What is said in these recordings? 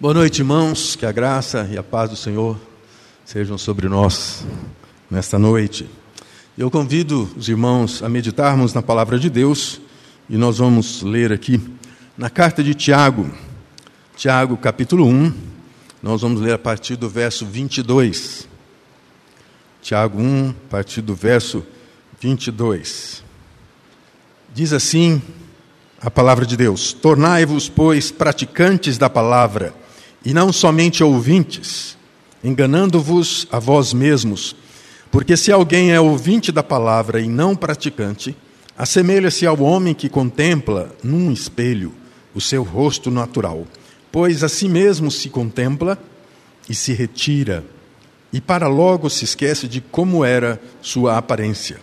Boa noite, irmãos. Que a graça e a paz do Senhor sejam sobre nós nesta noite. Eu convido os irmãos a meditarmos na palavra de Deus e nós vamos ler aqui na carta de Tiago, Tiago capítulo 1, nós vamos ler a partir do verso 22. Tiago 1, a partir do verso 22. Diz assim a palavra de Deus: Tornai-vos, pois, praticantes da palavra e não somente ouvintes, enganando-vos a vós mesmos. Porque se alguém é ouvinte da palavra e não praticante, assemelha-se ao homem que contempla num espelho o seu rosto natural, pois a si mesmo se contempla e se retira, e para logo se esquece de como era sua aparência.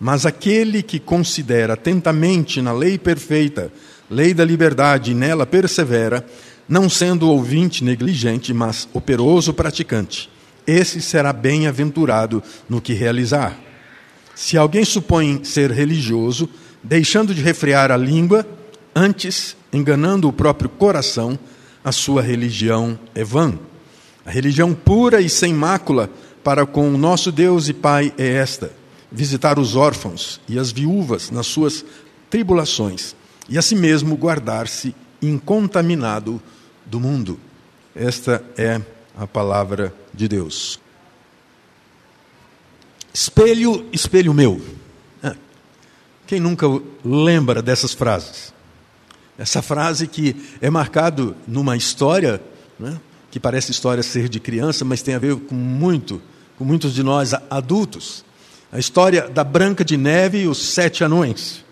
Mas aquele que considera atentamente na lei perfeita, lei da liberdade, e nela persevera, não sendo ouvinte negligente, mas operoso praticante. Esse será bem-aventurado no que realizar. Se alguém supõe ser religioso, deixando de refrear a língua, antes, enganando o próprio coração, a sua religião é vã. A religião pura e sem mácula para com o nosso Deus e Pai é esta: visitar os órfãos e as viúvas nas suas tribulações, e a si mesmo guardar-se incontaminado do mundo. Esta é a palavra de Deus. Espelho, espelho meu. É. Quem nunca lembra dessas frases? Essa frase que é marcado numa história, né, que parece história ser de criança, mas tem a ver com muito, com muitos de nós adultos. A história da Branca de Neve e os Sete Anões.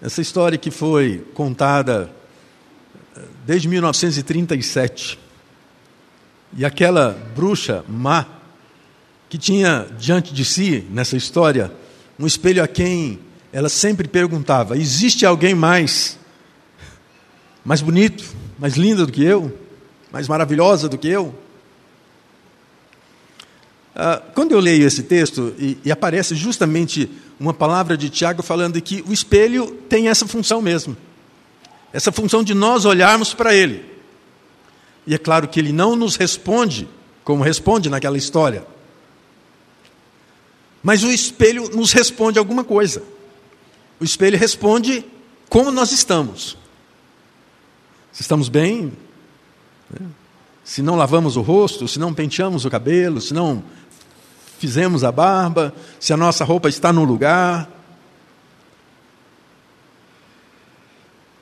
Essa história que foi contada desde 1937. E aquela bruxa má, que tinha diante de si, nessa história, um espelho a quem ela sempre perguntava: existe alguém mais, mais bonito, mais linda do que eu, mais maravilhosa do que eu? Ah, quando eu leio esse texto, e, e aparece justamente uma palavra de Tiago falando que o espelho tem essa função mesmo essa função de nós olharmos para Ele. E é claro que Ele não nos responde como responde naquela história. Mas o espelho nos responde alguma coisa. O espelho responde como nós estamos. Se estamos bem, né? se não lavamos o rosto, se não penteamos o cabelo, se não fizemos a barba, se a nossa roupa está no lugar,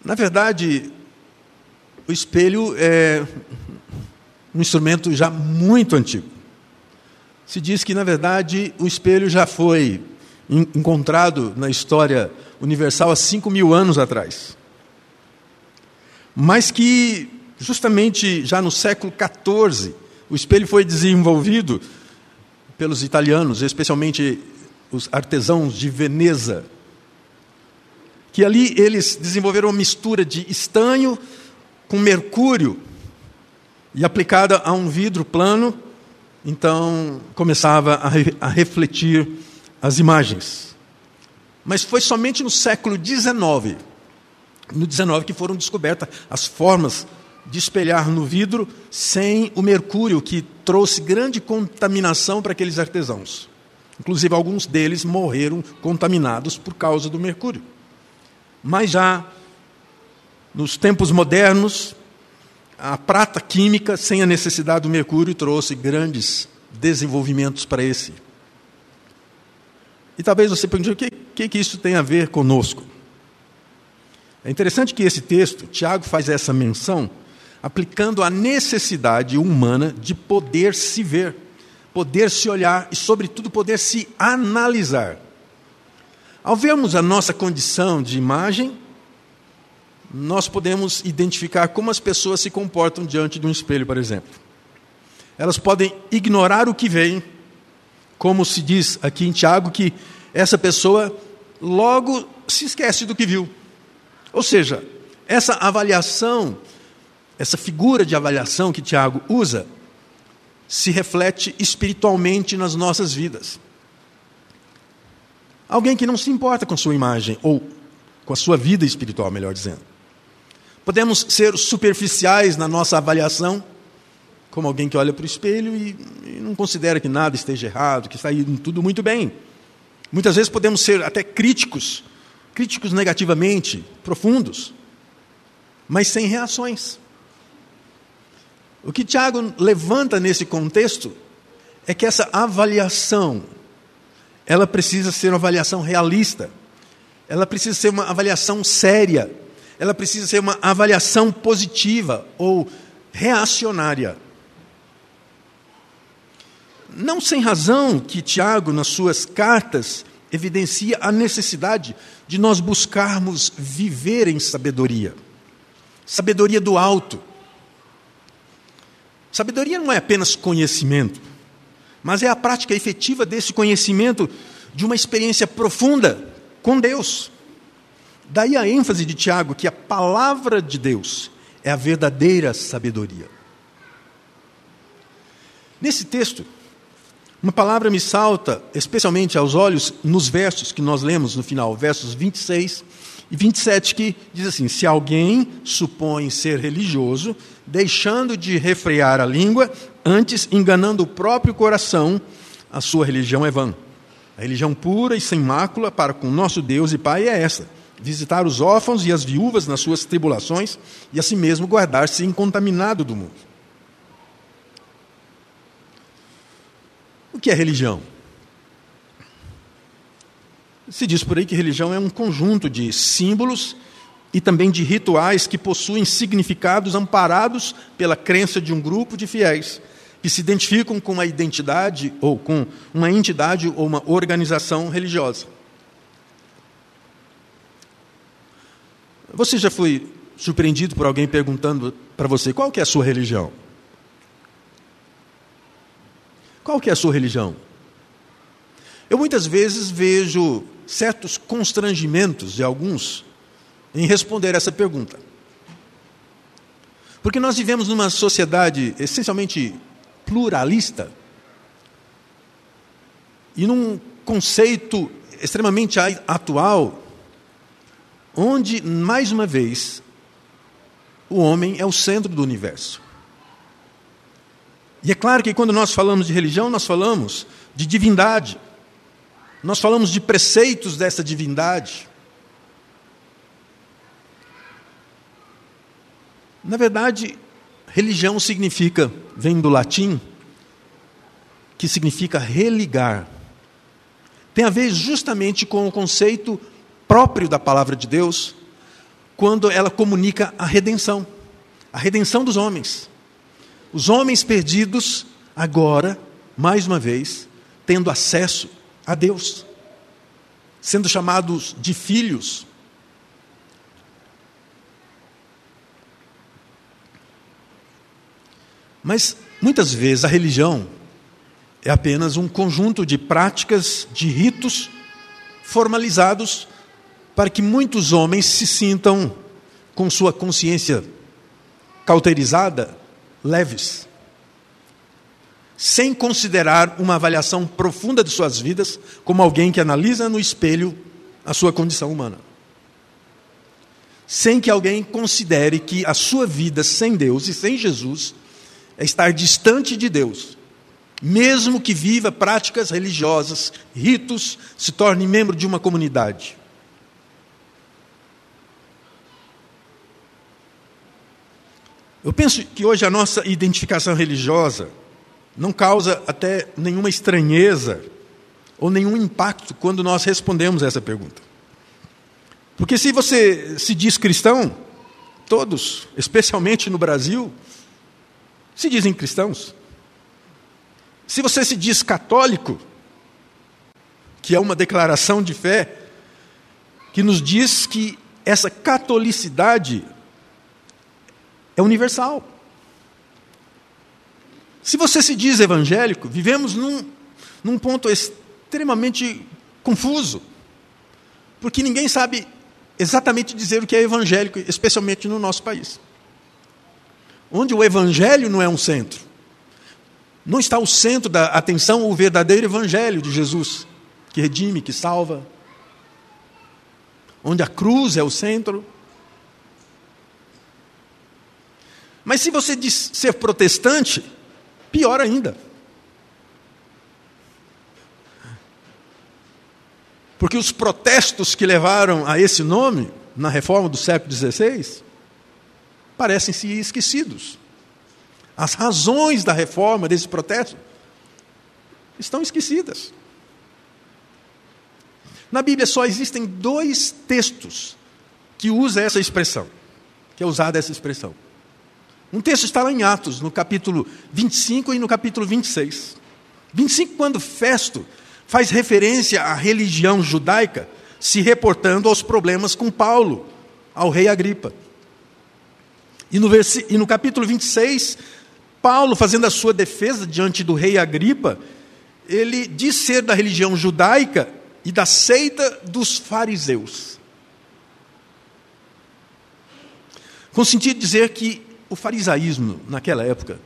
Na verdade, o espelho é um instrumento já muito antigo. Se diz que, na verdade, o espelho já foi encontrado na história universal há 5 mil anos atrás. Mas que, justamente já no século XIV, o espelho foi desenvolvido pelos italianos, especialmente os artesãos de Veneza, que ali eles desenvolveram uma mistura de estanho com mercúrio e aplicada a um vidro plano, então começava a, a refletir as imagens. Mas foi somente no século XIX, no XIX que foram descobertas as formas de espelhar no vidro sem o mercúrio, que trouxe grande contaminação para aqueles artesãos. Inclusive, alguns deles morreram contaminados por causa do mercúrio. Mas já nos tempos modernos, a prata química, sem a necessidade do mercúrio, trouxe grandes desenvolvimentos para esse. E talvez você pergunte, o que, que, que isso tem a ver conosco? É interessante que esse texto, Tiago faz essa menção, aplicando a necessidade humana de poder se ver, poder se olhar e, sobretudo, poder se analisar. Ao vermos a nossa condição de imagem, nós podemos identificar como as pessoas se comportam diante de um espelho, por exemplo. Elas podem ignorar o que vem, como se diz aqui em Tiago, que essa pessoa logo se esquece do que viu. Ou seja, essa avaliação, essa figura de avaliação que Tiago usa, se reflete espiritualmente nas nossas vidas. Alguém que não se importa com sua imagem, ou com a sua vida espiritual, melhor dizendo. Podemos ser superficiais na nossa avaliação, como alguém que olha para o espelho e, e não considera que nada esteja errado, que está indo tudo muito bem. Muitas vezes podemos ser até críticos, críticos negativamente, profundos, mas sem reações. O que Tiago levanta nesse contexto é que essa avaliação, ela precisa ser uma avaliação realista, ela precisa ser uma avaliação séria, ela precisa ser uma avaliação positiva ou reacionária. Não sem razão que Tiago, nas suas cartas, evidencia a necessidade de nós buscarmos viver em sabedoria. Sabedoria do alto. Sabedoria não é apenas conhecimento, mas é a prática efetiva desse conhecimento de uma experiência profunda com Deus. Daí a ênfase de Tiago que a palavra de Deus é a verdadeira sabedoria. Nesse texto, uma palavra me salta, especialmente aos olhos, nos versos que nós lemos no final, versos 26 e 27, que diz assim: Se alguém supõe ser religioso, deixando de refrear a língua, antes enganando o próprio coração, a sua religião é vã. A religião pura e sem mácula para com nosso Deus e Pai é essa: visitar os órfãos e as viúvas nas suas tribulações e assim mesmo guardar-se incontaminado do mundo. O que é religião? Se diz por aí que religião é um conjunto de símbolos e também de rituais que possuem significados amparados pela crença de um grupo de fiéis que se identificam com uma identidade ou com uma entidade ou uma organização religiosa. Você já foi surpreendido por alguém perguntando para você qual que é a sua religião? Qual que é a sua religião? Eu muitas vezes vejo certos constrangimentos de alguns em responder essa pergunta. Porque nós vivemos numa sociedade essencialmente pluralista e num conceito extremamente atual, onde, mais uma vez, o homem é o centro do universo. E é claro que quando nós falamos de religião, nós falamos de divindade, nós falamos de preceitos dessa divindade. Na verdade, religião significa, vem do latim, que significa religar. Tem a ver justamente com o conceito próprio da palavra de Deus, quando ela comunica a redenção, a redenção dos homens. Os homens perdidos, agora, mais uma vez, tendo acesso a Deus, sendo chamados de filhos. Mas muitas vezes a religião é apenas um conjunto de práticas, de ritos formalizados para que muitos homens se sintam com sua consciência cauterizada, leves, sem considerar uma avaliação profunda de suas vidas como alguém que analisa no espelho a sua condição humana. Sem que alguém considere que a sua vida sem Deus e sem Jesus é estar distante de Deus. Mesmo que viva práticas religiosas, ritos, se torne membro de uma comunidade. Eu penso que hoje a nossa identificação religiosa não causa até nenhuma estranheza ou nenhum impacto quando nós respondemos essa pergunta. Porque se você se diz cristão, todos, especialmente no Brasil, se dizem cristãos. Se você se diz católico, que é uma declaração de fé, que nos diz que essa catolicidade é universal. Se você se diz evangélico, vivemos num, num ponto extremamente confuso, porque ninguém sabe exatamente dizer o que é evangélico, especialmente no nosso país onde o evangelho não é um centro. Não está o centro da atenção o verdadeiro evangelho de Jesus, que redime, que salva. Onde a cruz é o centro. Mas se você diz ser protestante, pior ainda. Porque os protestos que levaram a esse nome, na reforma do século XVI, parecem-se esquecidos. As razões da reforma desse protesto estão esquecidas. Na Bíblia só existem dois textos que usam essa expressão, que é usada essa expressão. Um texto está lá em Atos, no capítulo 25 e no capítulo 26. 25, quando Festo faz referência à religião judaica, se reportando aos problemas com Paulo, ao rei Agripa. E no, e no capítulo 26, Paulo, fazendo a sua defesa diante do rei Agripa, ele diz ser da religião judaica e da seita dos fariseus. Com sentido de dizer que o farisaísmo, naquela época,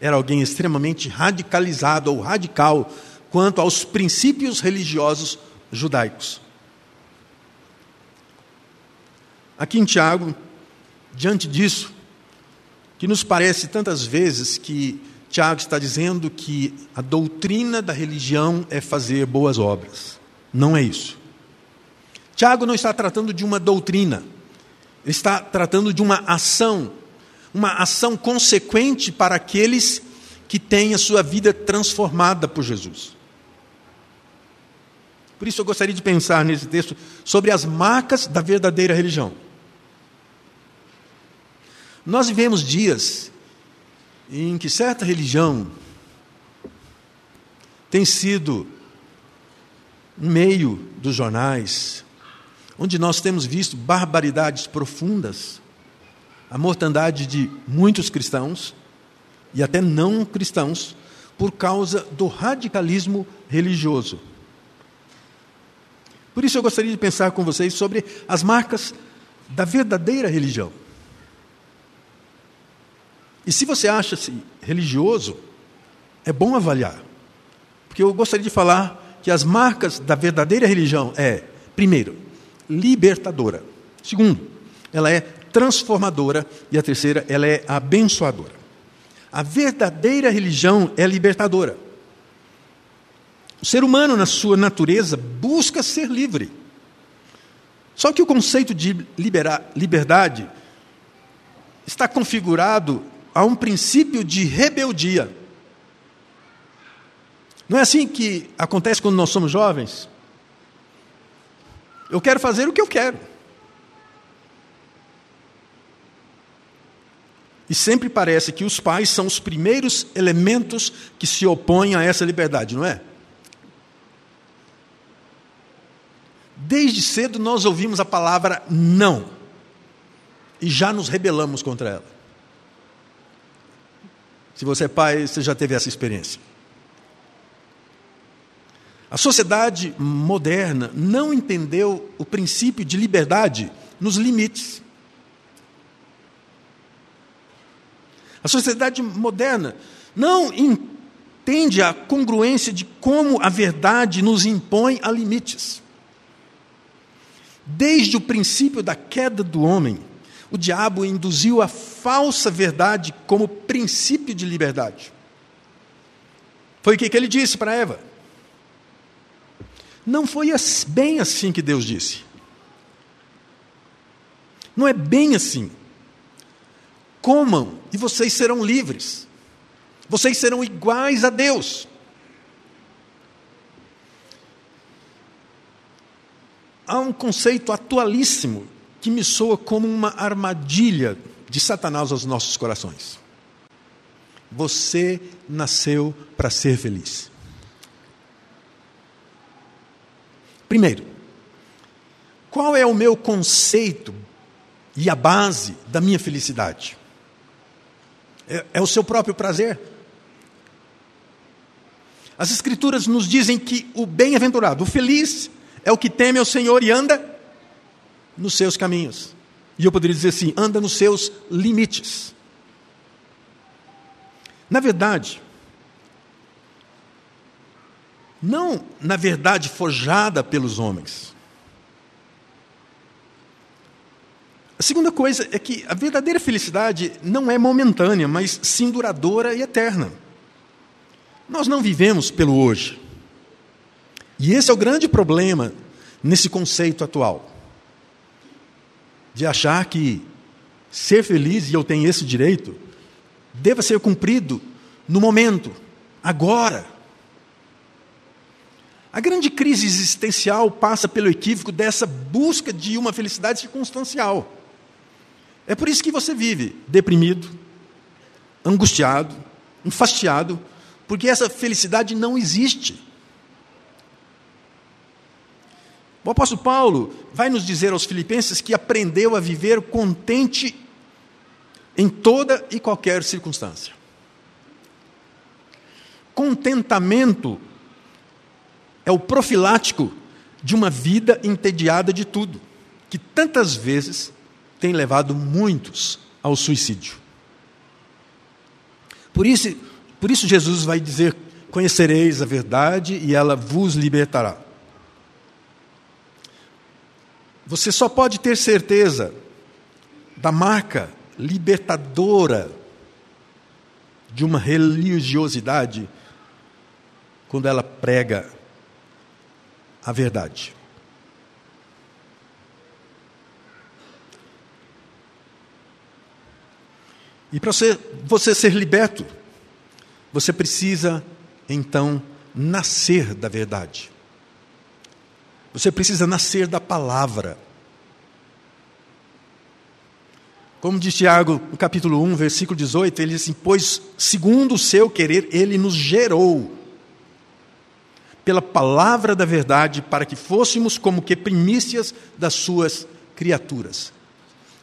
era alguém extremamente radicalizado ou radical quanto aos princípios religiosos judaicos. Aqui em Tiago, diante disso, que nos parece tantas vezes que Tiago está dizendo que a doutrina da religião é fazer boas obras. Não é isso. Tiago não está tratando de uma doutrina, ele está tratando de uma ação, uma ação consequente para aqueles que têm a sua vida transformada por Jesus. Por isso eu gostaria de pensar nesse texto sobre as marcas da verdadeira religião. Nós vivemos dias em que certa religião tem sido um meio dos jornais, onde nós temos visto barbaridades profundas, a mortandade de muitos cristãos e até não cristãos, por causa do radicalismo religioso. Por isso eu gostaria de pensar com vocês sobre as marcas da verdadeira religião. E se você acha-se religioso, é bom avaliar. Porque eu gostaria de falar que as marcas da verdadeira religião é, primeiro, libertadora. Segundo, ela é transformadora e a terceira, ela é abençoadora. A verdadeira religião é libertadora. O ser humano, na sua natureza, busca ser livre. Só que o conceito de liberar, liberdade está configurado a um princípio de rebeldia. Não é assim que acontece quando nós somos jovens? Eu quero fazer o que eu quero. E sempre parece que os pais são os primeiros elementos que se opõem a essa liberdade, não é? Desde cedo nós ouvimos a palavra não e já nos rebelamos contra ela. Se você é pai, você já teve essa experiência. A sociedade moderna não entendeu o princípio de liberdade nos limites. A sociedade moderna não entende a congruência de como a verdade nos impõe a limites. Desde o princípio da queda do homem, o diabo induziu a falsa verdade como princípio de liberdade. Foi o que ele disse para Eva. Não foi bem assim que Deus disse. Não é bem assim. Comam e vocês serão livres. Vocês serão iguais a Deus. há um conceito atualíssimo que me soa como uma armadilha de Satanás aos nossos corações. Você nasceu para ser feliz. Primeiro, qual é o meu conceito e a base da minha felicidade? É, é o seu próprio prazer? As Escrituras nos dizem que o bem-aventurado, o feliz, é o que teme ao Senhor e anda nos seus caminhos. E eu poderia dizer assim: anda nos seus limites. Na verdade, não na verdade forjada pelos homens. A segunda coisa é que a verdadeira felicidade não é momentânea, mas sim duradoura e eterna. Nós não vivemos pelo hoje. E esse é o grande problema nesse conceito atual. De achar que ser feliz, e eu tenho esse direito, deva ser cumprido no momento, agora. A grande crise existencial passa pelo equívoco dessa busca de uma felicidade circunstancial. É por isso que você vive deprimido, angustiado, enfastiado, porque essa felicidade não existe. O apóstolo Paulo vai nos dizer aos Filipenses que aprendeu a viver contente em toda e qualquer circunstância. Contentamento é o profilático de uma vida entediada de tudo, que tantas vezes tem levado muitos ao suicídio. Por isso, por isso Jesus vai dizer: Conhecereis a verdade e ela vos libertará. Você só pode ter certeza da marca libertadora de uma religiosidade quando ela prega a verdade. E para você, você ser liberto, você precisa então nascer da verdade. Você precisa nascer da palavra. Como diz Tiago, no capítulo 1, versículo 18, ele diz assim: Pois, segundo o seu querer, ele nos gerou pela palavra da verdade, para que fôssemos como que primícias das suas criaturas.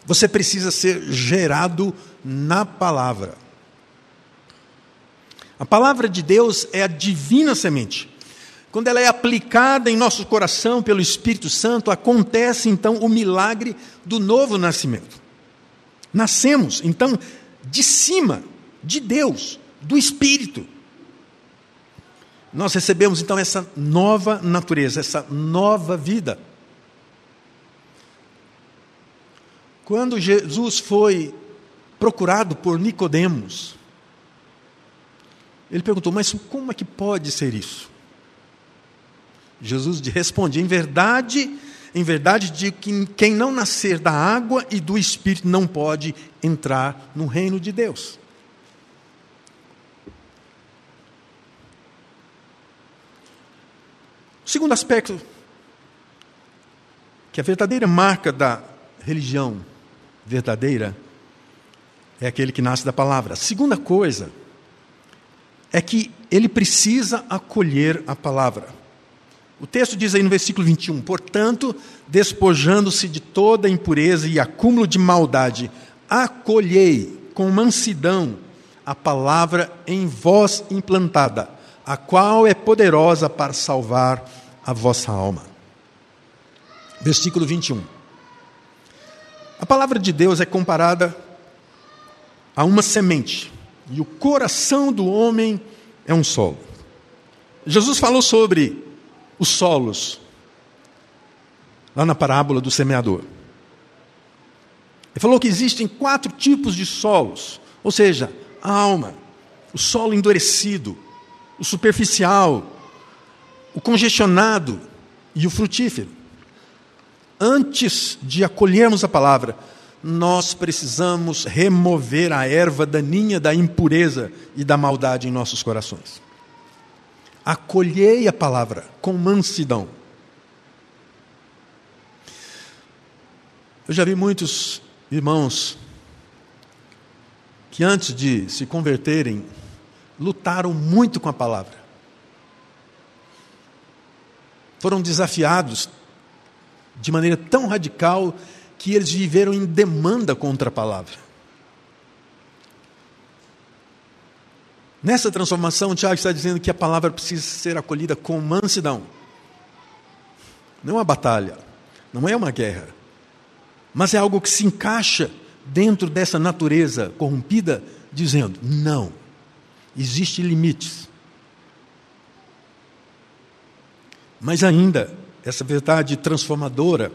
Você precisa ser gerado na palavra. A palavra de Deus é a divina semente. Quando ela é aplicada em nosso coração pelo Espírito Santo, acontece então o milagre do novo nascimento. Nascemos, então, de cima, de Deus, do Espírito. Nós recebemos então essa nova natureza, essa nova vida. Quando Jesus foi procurado por Nicodemos, ele perguntou: "Mas como é que pode ser isso?" Jesus responde: "Em verdade, em verdade digo que quem não nascer da água e do espírito não pode entrar no reino de Deus." O segundo aspecto que a verdadeira marca da religião verdadeira é aquele que nasce da palavra. Segunda coisa é que ele precisa acolher a palavra. O texto diz aí no versículo 21: Portanto, despojando-se de toda impureza e acúmulo de maldade, acolhei com mansidão a palavra em vós implantada, a qual é poderosa para salvar a vossa alma. Versículo 21. A palavra de Deus é comparada a uma semente, e o coração do homem é um solo. Jesus falou sobre os solos, lá na parábola do semeador. Ele falou que existem quatro tipos de solos, ou seja, a alma, o solo endurecido, o superficial, o congestionado e o frutífero antes de acolhermos a palavra, nós precisamos remover a erva daninha da impureza e da maldade em nossos corações. Acolhei a palavra com mansidão. Eu já vi muitos irmãos que antes de se converterem, lutaram muito com a palavra. Foram desafiados de maneira tão radical que eles viveram em demanda contra a palavra. Nessa transformação, Tiago está dizendo que a palavra precisa ser acolhida com mansidão. Não é uma batalha, não é uma guerra, mas é algo que se encaixa dentro dessa natureza corrompida, dizendo: não, existem limites. Mas ainda, essa verdade transformadora,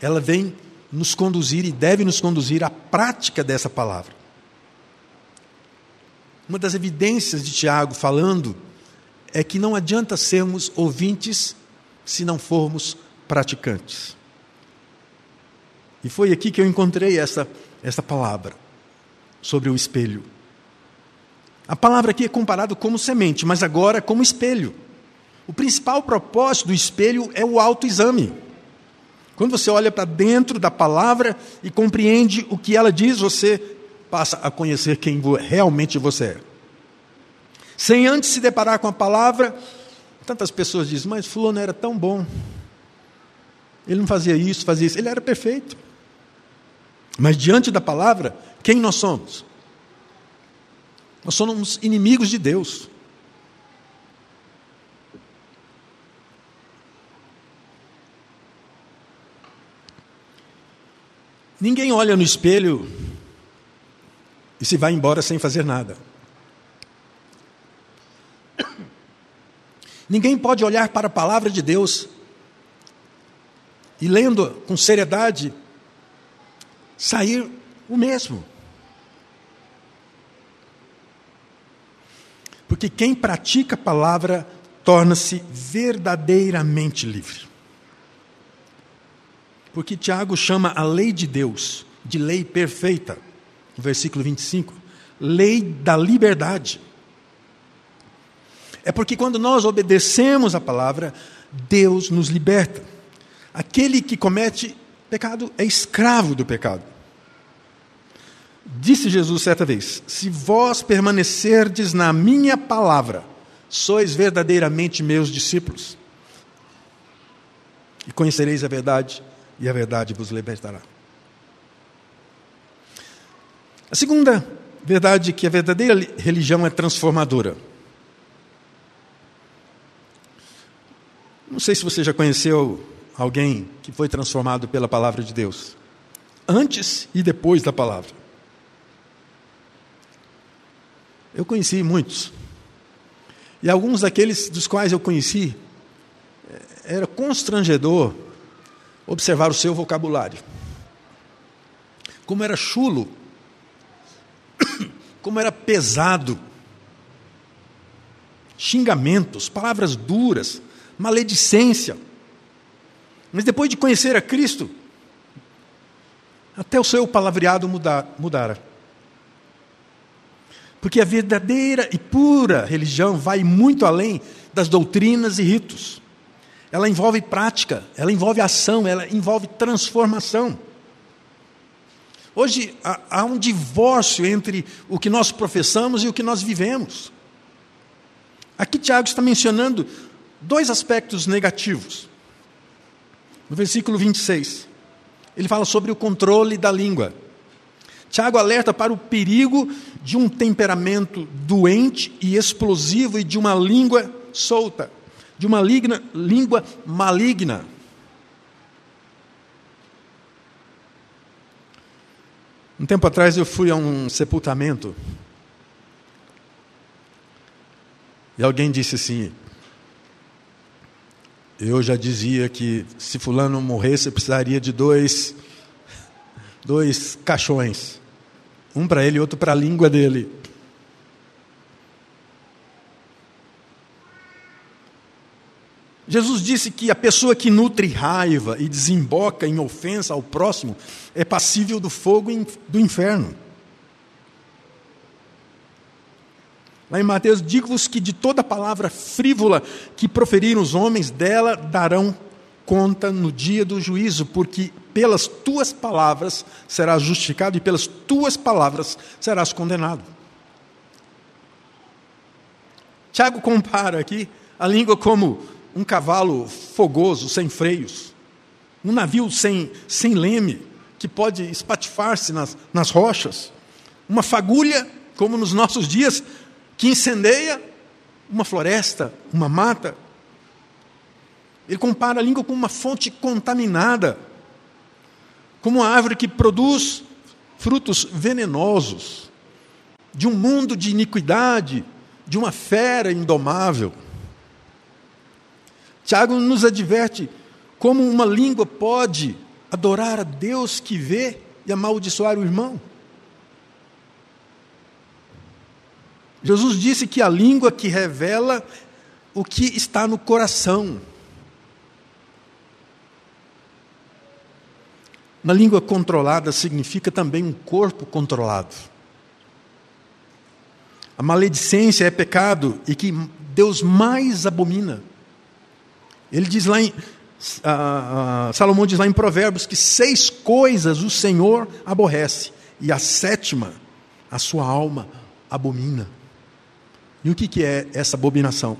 ela vem nos conduzir e deve nos conduzir à prática dessa palavra. Uma das evidências de Tiago falando é que não adianta sermos ouvintes se não formos praticantes. E foi aqui que eu encontrei essa, essa palavra sobre o espelho. A palavra aqui é comparada como semente, mas agora como espelho. O principal propósito do espelho é o autoexame. Quando você olha para dentro da palavra e compreende o que ela diz, você passa a conhecer quem realmente você é. Sem antes se deparar com a palavra, tantas pessoas dizem, mas fulano era tão bom. Ele não fazia isso, fazia isso, ele era perfeito. Mas diante da palavra, quem nós somos? Nós somos inimigos de Deus. Ninguém olha no espelho e se vai embora sem fazer nada. Ninguém pode olhar para a palavra de Deus e, lendo com seriedade, sair o mesmo. Porque quem pratica a palavra torna-se verdadeiramente livre. Porque Tiago chama a lei de Deus de lei perfeita, versículo 25, lei da liberdade. É porque quando nós obedecemos a palavra, Deus nos liberta. Aquele que comete pecado é escravo do pecado. Disse Jesus certa vez: Se vós permanecerdes na minha palavra, sois verdadeiramente meus discípulos. E conhecereis a verdade, e a verdade vos libertará. A segunda verdade é que a verdadeira religião é transformadora. Não sei se você já conheceu alguém que foi transformado pela palavra de Deus, antes e depois da palavra. Eu conheci muitos. E alguns daqueles dos quais eu conheci, eh, era constrangedor observar o seu vocabulário. Como era chulo, como era pesado, xingamentos, palavras duras, maledicência. Mas depois de conhecer a Cristo, até o seu palavreado mudar, mudara. Porque a verdadeira e pura religião vai muito além das doutrinas e ritos. Ela envolve prática, ela envolve ação, ela envolve transformação. Hoje há um divórcio entre o que nós professamos e o que nós vivemos. Aqui Tiago está mencionando dois aspectos negativos. No versículo 26, ele fala sobre o controle da língua. Tiago alerta para o perigo de um temperamento doente e explosivo e de uma língua solta, de uma ligna, língua maligna. Um tempo atrás eu fui a um sepultamento e alguém disse assim: Eu já dizia que se Fulano morresse, precisaria de dois, dois caixões. Um para ele e outro para a língua dele. Jesus disse que a pessoa que nutre raiva e desemboca em ofensa ao próximo é passível do fogo do inferno. Lá em Mateus, digo-vos que de toda palavra frívola que proferiram os homens, dela darão conta no dia do juízo, porque pelas tuas palavras serás justificado e pelas tuas palavras serás condenado. Tiago compara aqui a língua como um cavalo fogoso, sem freios, um navio sem, sem leme, que pode espatifar-se nas, nas rochas, uma fagulha, como nos nossos dias, que incendeia uma floresta, uma mata, ele compara a língua com uma fonte contaminada, como uma árvore que produz frutos venenosos, de um mundo de iniquidade, de uma fera indomável. Tiago nos adverte como uma língua pode adorar a Deus que vê e amaldiçoar o irmão? Jesus disse que a língua que revela o que está no coração. Uma língua controlada significa também um corpo controlado. A maledicência é pecado e que Deus mais abomina. Ele diz lá em. Salomão diz lá em Provérbios que seis coisas o Senhor aborrece, e a sétima, a sua alma abomina. E o que, que é essa abominação?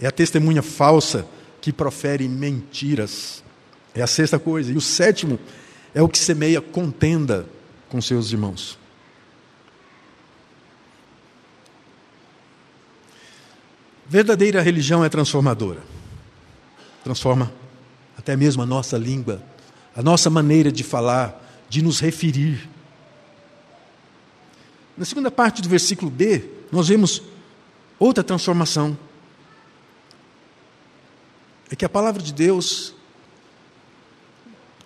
É a testemunha falsa que profere mentiras. É a sexta coisa. E o sétimo é o que semeia contenda com seus irmãos. Verdadeira religião é transformadora. Transforma até mesmo a nossa língua, a nossa maneira de falar, de nos referir. Na segunda parte do versículo B, nós vemos outra transformação. É que a palavra de Deus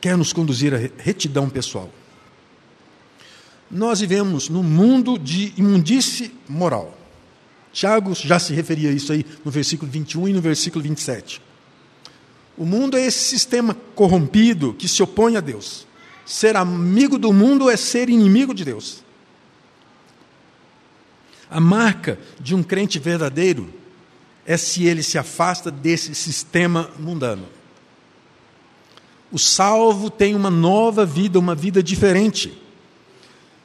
quer nos conduzir à retidão pessoal. Nós vivemos num mundo de imundície moral. Tiago já se referia a isso aí no versículo 21 e no versículo 27. O mundo é esse sistema corrompido que se opõe a Deus. Ser amigo do mundo é ser inimigo de Deus. A marca de um crente verdadeiro é se ele se afasta desse sistema mundano. O salvo tem uma nova vida, uma vida diferente.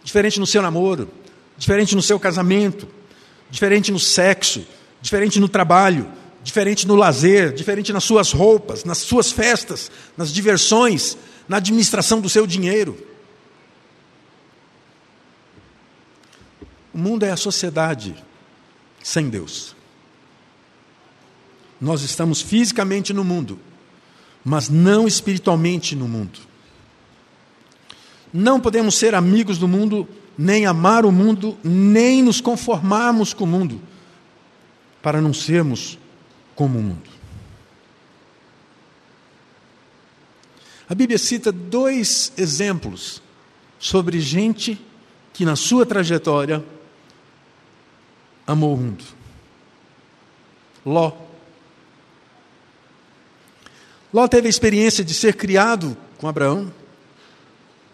Diferente no seu namoro, diferente no seu casamento, diferente no sexo, diferente no trabalho, diferente no lazer, diferente nas suas roupas, nas suas festas, nas diversões, na administração do seu dinheiro. O mundo é a sociedade sem Deus. Nós estamos fisicamente no mundo, mas não espiritualmente no mundo. Não podemos ser amigos do mundo, nem amar o mundo, nem nos conformarmos com o mundo, para não sermos como o mundo. A Bíblia cita dois exemplos sobre gente que, na sua trajetória, amou o mundo. Ló. Ló teve a experiência de ser criado com Abraão,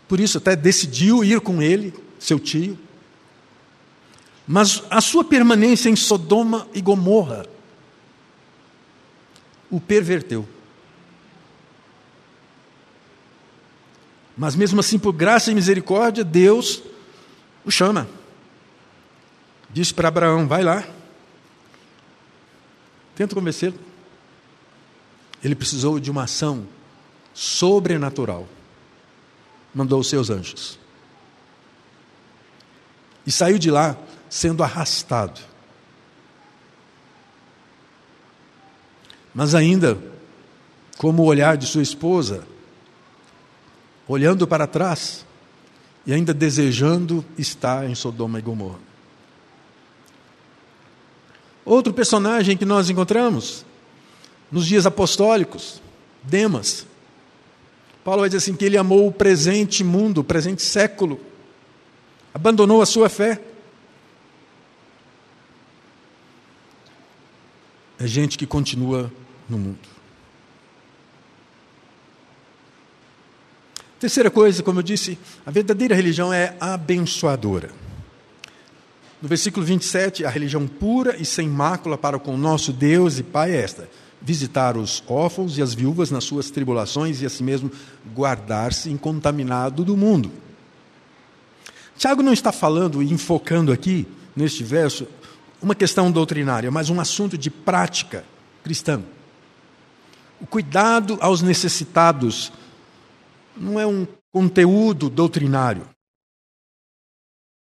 por isso até decidiu ir com ele, seu tio. Mas a sua permanência em Sodoma e Gomorra o perverteu. Mas mesmo assim, por graça e misericórdia, Deus o chama. Disse para Abraão: vai lá. Tenta convencê-lo. Ele precisou de uma ação sobrenatural. Mandou os seus anjos. E saiu de lá sendo arrastado. Mas ainda, como o olhar de sua esposa, olhando para trás e ainda desejando estar em Sodoma e Gomorra. Outro personagem que nós encontramos nos dias apostólicos, Demas. Paulo vai dizer assim que ele amou o presente mundo, o presente século, abandonou a sua fé. É gente que continua no mundo. Terceira coisa, como eu disse, a verdadeira religião é abençoadora. No versículo 27, a religião pura e sem mácula para com o nosso Deus e Pai é esta: visitar os órfãos e as viúvas nas suas tribulações e assim mesmo guardar-se incontaminado do mundo. Tiago não está falando e enfocando aqui, neste verso, uma questão doutrinária, mas um assunto de prática cristã. O cuidado aos necessitados não é um conteúdo doutrinário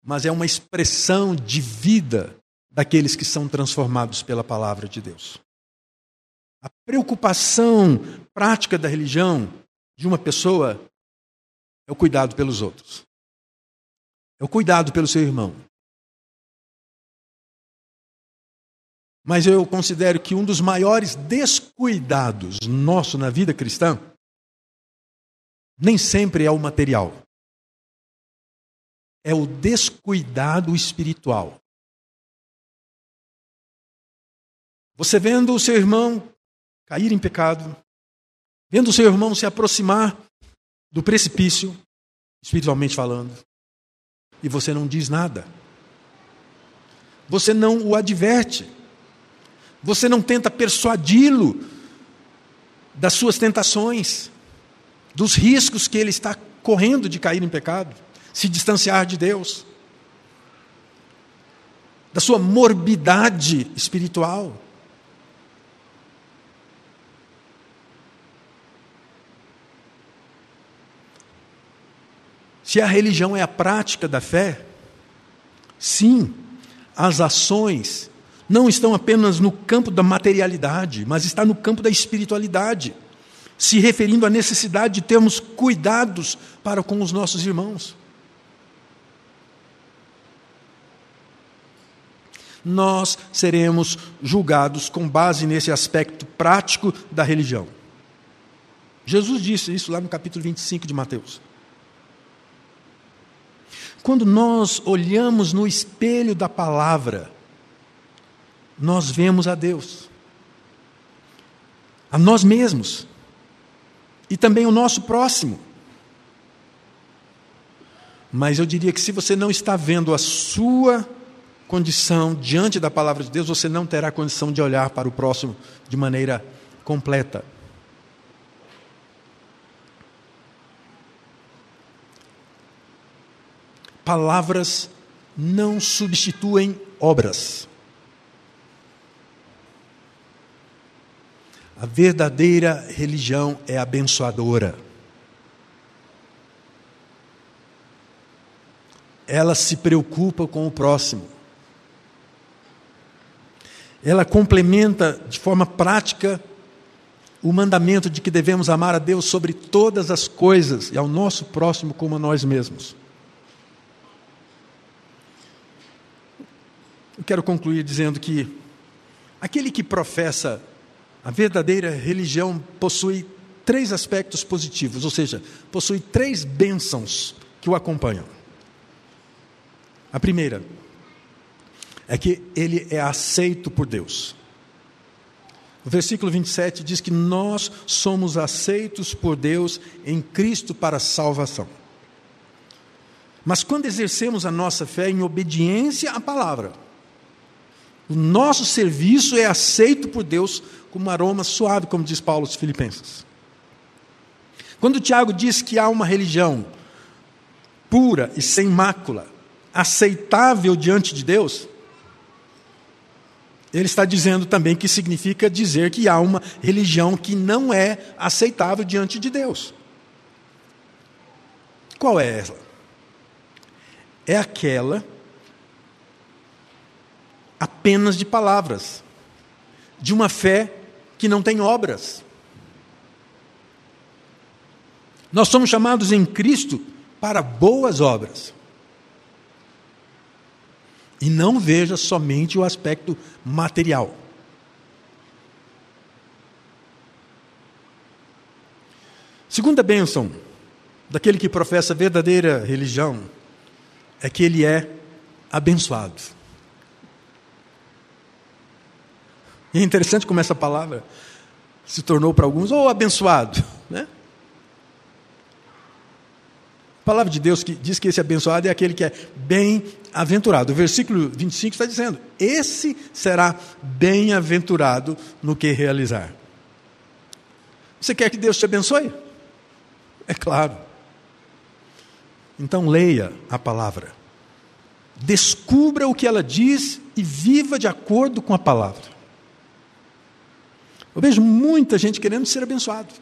mas é uma expressão de vida daqueles que são transformados pela palavra de Deus. A preocupação prática da religião de uma pessoa é o cuidado pelos outros, é o cuidado pelo seu irmão. Mas eu considero que um dos maiores descuidados nosso na vida cristã nem sempre é o material. É o descuidado espiritual. Você vendo o seu irmão cair em pecado, vendo o seu irmão se aproximar do precipício, espiritualmente falando, e você não diz nada. Você não o adverte. Você não tenta persuadi-lo das suas tentações, dos riscos que ele está correndo de cair em pecado, se distanciar de Deus, da sua morbidade espiritual. Se a religião é a prática da fé, sim, as ações não estão apenas no campo da materialidade, mas está no campo da espiritualidade, se referindo à necessidade de termos cuidados para com os nossos irmãos. Nós seremos julgados com base nesse aspecto prático da religião. Jesus disse isso lá no capítulo 25 de Mateus. Quando nós olhamos no espelho da palavra, nós vemos a Deus, a nós mesmos e também o nosso próximo. Mas eu diria que se você não está vendo a sua condição diante da palavra de Deus, você não terá condição de olhar para o próximo de maneira completa. Palavras não substituem obras. A verdadeira religião é abençoadora. Ela se preocupa com o próximo. Ela complementa de forma prática o mandamento de que devemos amar a Deus sobre todas as coisas e ao nosso próximo como a nós mesmos. Eu quero concluir dizendo que aquele que professa a verdadeira religião possui três aspectos positivos, ou seja, possui três bênçãos que o acompanham. A primeira é que ele é aceito por Deus. O versículo 27 diz que nós somos aceitos por Deus em Cristo para salvação. Mas quando exercemos a nossa fé em obediência à palavra, o nosso serviço é aceito por Deus como um aroma suave, como diz Paulo aos Filipenses. Quando Tiago diz que há uma religião pura e sem mácula, aceitável diante de Deus, ele está dizendo também que significa dizer que há uma religião que não é aceitável diante de Deus. Qual é ela? É aquela apenas de palavras, de uma fé que não tem obras. Nós somos chamados em Cristo para boas obras. E não veja somente o aspecto material. Segunda bênção daquele que professa verdadeira religião é que ele é abençoado. E é interessante como essa palavra se tornou para alguns, ou oh, abençoado. Né? A palavra de Deus que diz que esse abençoado é aquele que é bem-aventurado. O versículo 25 está dizendo: esse será bem-aventurado no que realizar. Você quer que Deus te abençoe? É claro. Então leia a palavra. Descubra o que ela diz e viva de acordo com a palavra. Eu vejo muita gente querendo ser abençoado,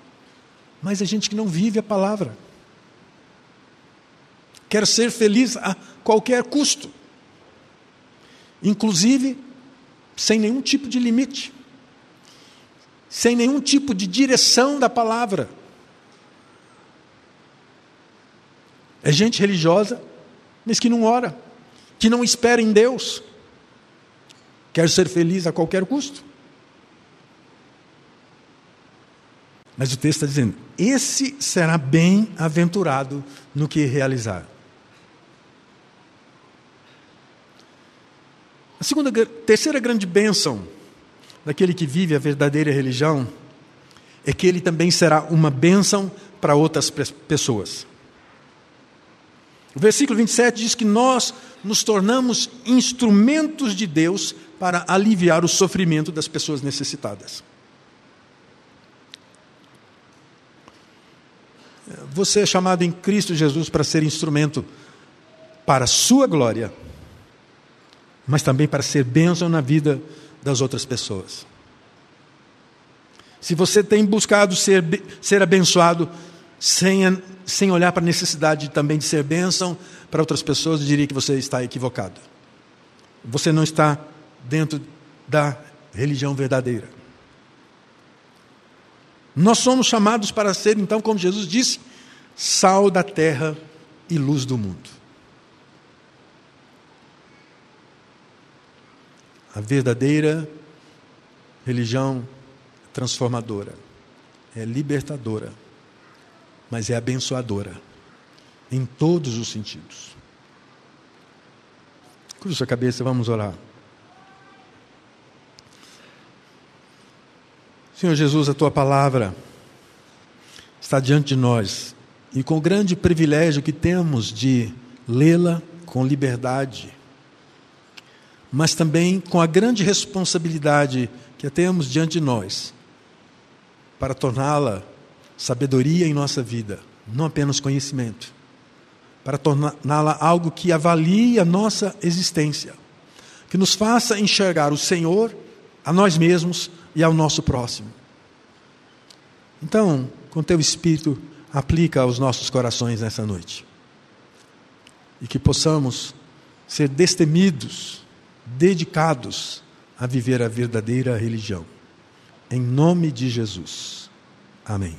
mas é gente que não vive a palavra. Quer ser feliz a qualquer custo, inclusive sem nenhum tipo de limite, sem nenhum tipo de direção da palavra. É gente religiosa, mas que não ora, que não espera em Deus, quer ser feliz a qualquer custo. Mas o texto está dizendo: esse será bem-aventurado no que realizar. A segunda, terceira grande bênção daquele que vive a verdadeira religião é que ele também será uma bênção para outras pessoas. O versículo 27 diz que nós nos tornamos instrumentos de Deus para aliviar o sofrimento das pessoas necessitadas. Você é chamado em Cristo Jesus para ser instrumento para a sua glória, mas também para ser bênção na vida das outras pessoas. Se você tem buscado ser, ser abençoado sem, sem olhar para a necessidade também de ser bênção para outras pessoas, eu diria que você está equivocado. Você não está dentro da religião verdadeira. Nós somos chamados para ser, então, como Jesus disse, sal da terra e luz do mundo. A verdadeira religião transformadora, é libertadora, mas é abençoadora em todos os sentidos. Cruze sua cabeça, vamos orar. Senhor Jesus, a tua palavra está diante de nós e com o grande privilégio que temos de lê-la com liberdade, mas também com a grande responsabilidade que temos diante de nós para torná-la sabedoria em nossa vida, não apenas conhecimento, para torná-la algo que avalie a nossa existência, que nos faça enxergar o Senhor, a nós mesmos e ao nosso próximo. Então, com teu Espírito, aplica aos nossos corações nessa noite. E que possamos ser destemidos, dedicados a viver a verdadeira religião. Em nome de Jesus. Amém.